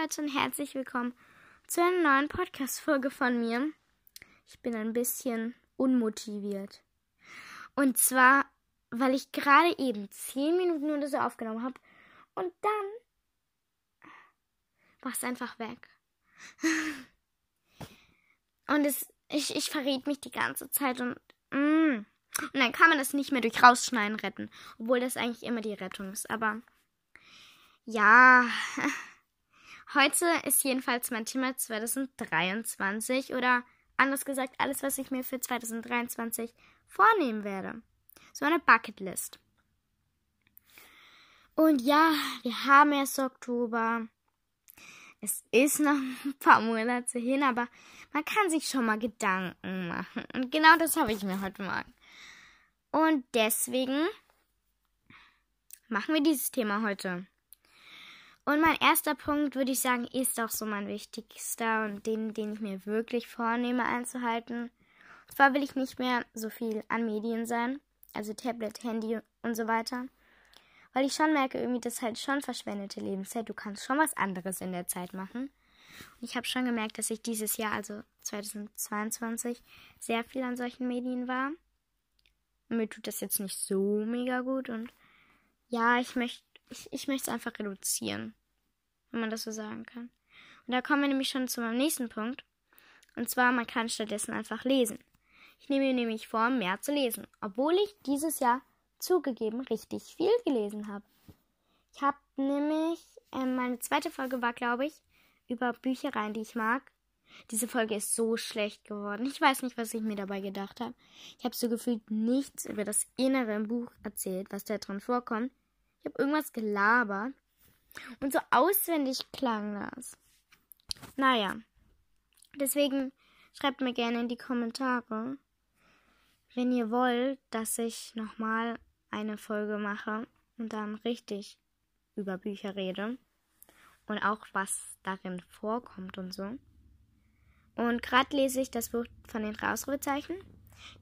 Leute und herzlich willkommen zu einer neuen Podcast-Folge von mir. Ich bin ein bisschen unmotiviert. Und zwar, weil ich gerade eben 10 Minuten oder so aufgenommen habe und dann war es einfach weg. Und es, ich, ich verrät mich die ganze Zeit und, mm, und dann kann man das nicht mehr durch Rausschneiden retten, obwohl das eigentlich immer die Rettung ist. Aber ja, heute ist jedenfalls mein Thema 2023 oder anders gesagt alles, was ich mir für 2023 vornehmen werde. So eine Bucketlist. Und ja, wir haben erst Oktober. Es ist noch ein paar Monate hin, aber man kann sich schon mal Gedanken machen. Und genau das habe ich mir heute Morgen. Und deswegen machen wir dieses Thema heute. Und mein erster Punkt, würde ich sagen, ist auch so mein wichtigster und den, den ich mir wirklich vornehme einzuhalten. Und zwar will ich nicht mehr so viel an Medien sein, also Tablet, Handy und so weiter. Weil ich schon merke, irgendwie, das ist halt schon verschwendete Lebenszeit. Du kannst schon was anderes in der Zeit machen. Und ich habe schon gemerkt, dass ich dieses Jahr, also 2022, sehr viel an solchen Medien war. Mir tut das jetzt nicht so mega gut und ja, ich möchte ich, ich möchte es einfach reduzieren, wenn man das so sagen kann. Und da kommen wir nämlich schon zu meinem nächsten Punkt. Und zwar, man kann stattdessen einfach lesen. Ich nehme mir nämlich vor, mehr zu lesen, obwohl ich dieses Jahr zugegeben richtig viel gelesen habe. Ich habe nämlich, äh, meine zweite Folge war, glaube ich, über Büchereien, die ich mag. Diese Folge ist so schlecht geworden. Ich weiß nicht, was ich mir dabei gedacht habe. Ich habe so gefühlt nichts über das Innere im Buch erzählt, was da drin vorkommt. Ich habe irgendwas gelabert. Und so auswendig klang das. Naja. Deswegen schreibt mir gerne in die Kommentare, wenn ihr wollt, dass ich nochmal eine Folge mache und dann richtig über Bücher rede. Und auch was darin vorkommt und so. Und gerade lese ich das Buch von den Ausrufezeichen,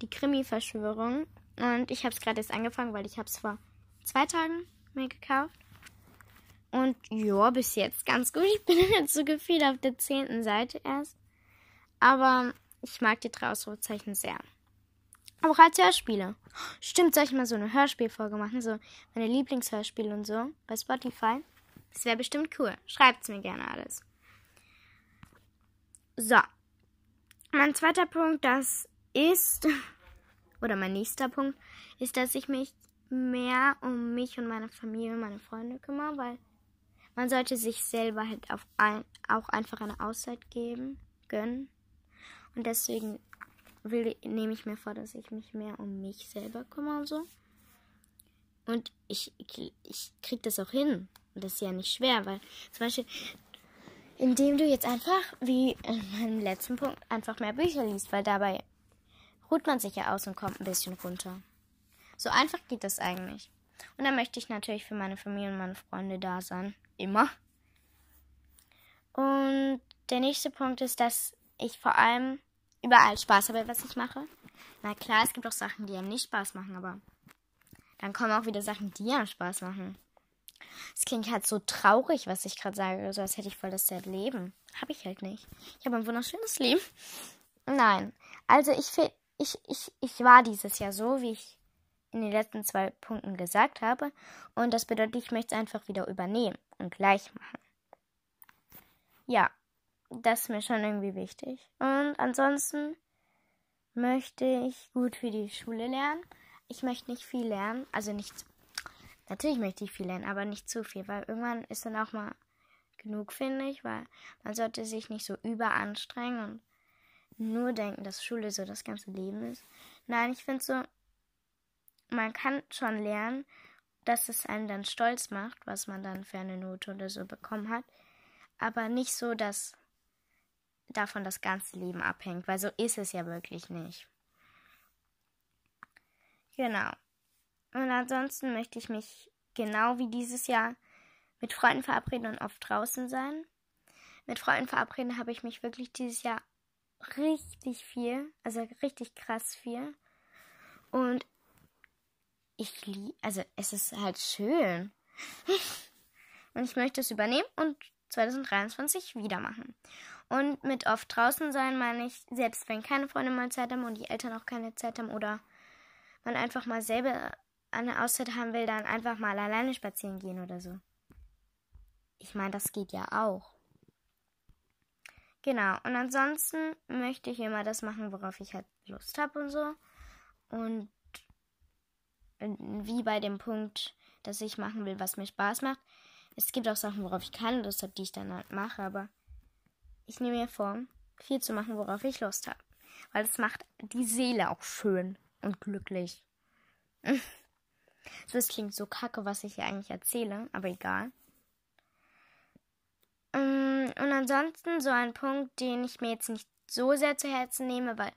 die Krimi-Verschwörung. Und ich habe es gerade erst angefangen, weil ich habe es vor zwei Tagen mir gekauft. Und ja, bis jetzt ganz gut. Ich bin jetzt so gefühlt auf der zehnten Seite erst. Aber ich mag die drei Ausrufezeichen sehr. Auch als Hörspiele. Stimmt, soll ich mal so eine Hörspielfolge machen? So meine Lieblingshörspiele und so bei Spotify? Das wäre bestimmt cool. Schreibt's mir gerne alles. So. Mein zweiter Punkt, das ist, oder mein nächster Punkt, ist, dass ich mich mehr um mich und meine Familie und meine Freunde kümmere, weil man sollte sich selber halt auf ein, auch einfach eine Auszeit geben, gönnen. Und deswegen will, nehme ich mir vor, dass ich mich mehr um mich selber kümmere und so. Und ich, ich, ich krieg das auch hin. Und das ist ja nicht schwer, weil zum Beispiel, indem du jetzt einfach, wie in meinem letzten Punkt, einfach mehr Bücher liest, weil dabei ruht man sich ja aus und kommt ein bisschen runter. So einfach geht das eigentlich. Und dann möchte ich natürlich für meine Familie und meine Freunde da sein. Immer. Und der nächste Punkt ist, dass ich vor allem überall Spaß habe, was ich mache. Na klar, es gibt auch Sachen, die einem nicht Spaß machen, aber dann kommen auch wieder Sachen, die einem Spaß machen. Es klingt halt so traurig, was ich gerade sage, so als hätte ich voll das sad Leben. Habe ich halt nicht. Ich habe ein wunderschönes Leben. Nein. Also ich, ich, ich, ich war dieses Jahr so, wie ich in den letzten zwei Punkten gesagt habe. Und das bedeutet, ich möchte es einfach wieder übernehmen und gleich machen. Ja, das ist mir schon irgendwie wichtig. Und ansonsten möchte ich gut für die Schule lernen. Ich möchte nicht viel lernen, also nicht. Natürlich möchte ich viel lernen, aber nicht zu viel, weil irgendwann ist dann auch mal genug, finde ich, weil man sollte sich nicht so überanstrengen und nur denken, dass Schule so das ganze Leben ist. Nein, ich finde so, man kann schon lernen, dass es einen dann stolz macht, was man dann für eine Note oder so bekommen hat. Aber nicht so, dass davon das ganze Leben abhängt, weil so ist es ja wirklich nicht. Genau. Und ansonsten möchte ich mich genau wie dieses Jahr mit Freunden verabreden und oft draußen sein. Mit Freunden verabreden habe ich mich wirklich dieses Jahr richtig viel, also richtig krass viel. Und ich liebe, also es ist halt schön. Und ich möchte es übernehmen und 2023 wieder machen. Und mit oft draußen sein meine ich, selbst wenn keine Freunde mal Zeit haben und die Eltern auch keine Zeit haben oder man einfach mal selber eine Auszeit haben will, dann einfach mal alleine spazieren gehen oder so. Ich meine, das geht ja auch. Genau, und ansonsten möchte ich immer das machen, worauf ich halt Lust habe und so. Und wie bei dem Punkt, dass ich machen will, was mir Spaß macht. Es gibt auch Sachen, worauf ich keine Lust habe, die ich dann halt mache, aber ich nehme mir vor, viel zu machen, worauf ich Lust habe. Weil es macht die Seele auch schön und glücklich. so, es klingt so kacke, was ich hier eigentlich erzähle, aber egal. Mm, und ansonsten so ein Punkt, den ich mir jetzt nicht so sehr zu Herzen nehme, weil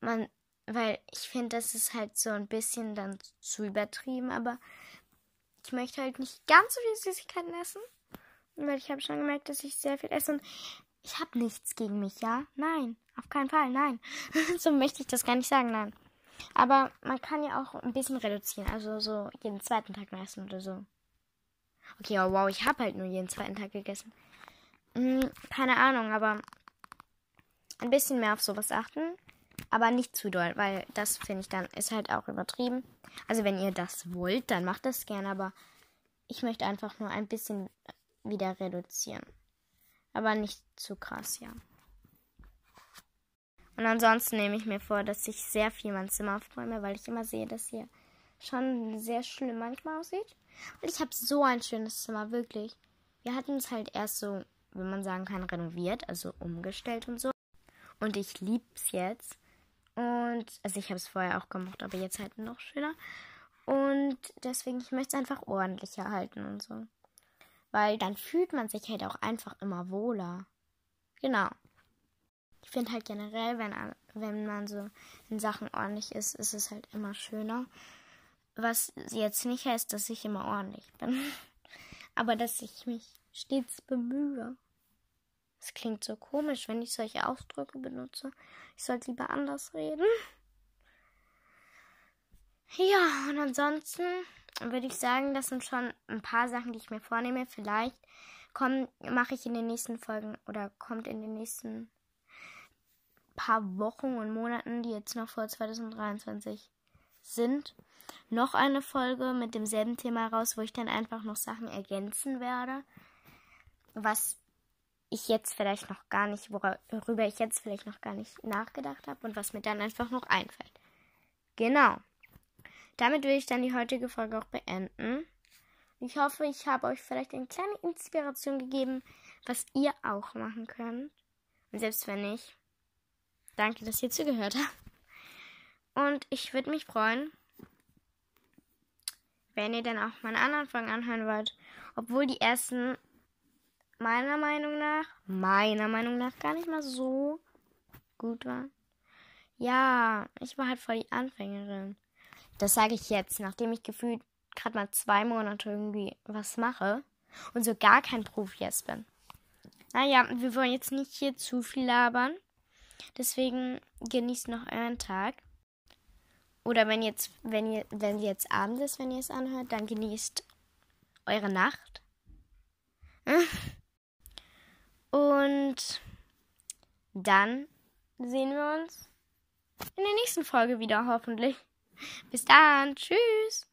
man, weil ich finde, das ist halt so ein bisschen dann zu übertrieben, aber ich möchte halt nicht ganz so viel Süßigkeiten essen, weil ich habe schon gemerkt, dass ich sehr viel esse und ich habe nichts gegen mich, ja? Nein, auf keinen Fall, nein. so möchte ich das gar nicht sagen, nein. Aber man kann ja auch ein bisschen reduzieren, also so jeden zweiten Tag mal essen oder so. Okay, oh wow, ich habe halt nur jeden zweiten Tag gegessen. Hm, keine Ahnung, aber ein bisschen mehr auf sowas achten. Aber nicht zu doll, weil das finde ich dann ist halt auch übertrieben. Also wenn ihr das wollt, dann macht das gerne, aber ich möchte einfach nur ein bisschen wieder reduzieren. Aber nicht zu krass, ja. Und ansonsten nehme ich mir vor, dass ich sehr viel mein Zimmer aufräume, weil ich immer sehe, dass hier schon sehr schlimm manchmal aussieht. Und ich habe so ein schönes Zimmer, wirklich. Wir hatten es halt erst so, wenn man sagen kann, renoviert, also umgestellt und so. Und ich liebe es jetzt. Und, also ich habe es vorher auch gemacht, aber jetzt halt noch schöner. Und deswegen, ich möchte es einfach ordentlicher halten und so. Weil dann fühlt man sich halt auch einfach immer wohler. Genau. Ich finde halt generell, wenn, wenn man so in Sachen ordentlich ist, ist es halt immer schöner. Was jetzt nicht heißt, dass ich immer ordentlich bin. Aber dass ich mich stets bemühe. Es klingt so komisch, wenn ich solche Ausdrücke benutze. Ich sollte lieber anders reden. Ja, und ansonsten würde ich sagen, das sind schon ein paar Sachen, die ich mir vornehme. Vielleicht mache ich in den nächsten Folgen oder kommt in den nächsten paar Wochen und Monaten, die jetzt noch vor 2023 sind, noch eine Folge mit demselben Thema raus, wo ich dann einfach noch Sachen ergänzen werde, was ich jetzt vielleicht noch gar nicht, worüber ich jetzt vielleicht noch gar nicht nachgedacht habe und was mir dann einfach noch einfällt. Genau. Damit will ich dann die heutige Folge auch beenden. Ich hoffe, ich habe euch vielleicht eine kleine Inspiration gegeben, was ihr auch machen könnt. Und selbst wenn nicht, danke, dass ihr zugehört habt. Und ich würde mich freuen, wenn ihr dann auch meine anderen Folgen anhören wollt. Obwohl die ersten meiner Meinung nach, meiner Meinung nach gar nicht mal so gut war. Ja, ich war halt voll die Anfängerin. Das sage ich jetzt, nachdem ich gefühlt gerade mal zwei Monate irgendwie was mache und so gar kein Profi jetzt bin. Naja, wir wollen jetzt nicht hier zu viel labern. Deswegen genießt noch euren Tag. Oder wenn jetzt, wenn ihr, wenn jetzt Abend ist, wenn ihr es anhört, dann genießt eure Nacht. Und dann sehen wir uns in der nächsten Folge wieder, hoffentlich. Bis dann. Tschüss.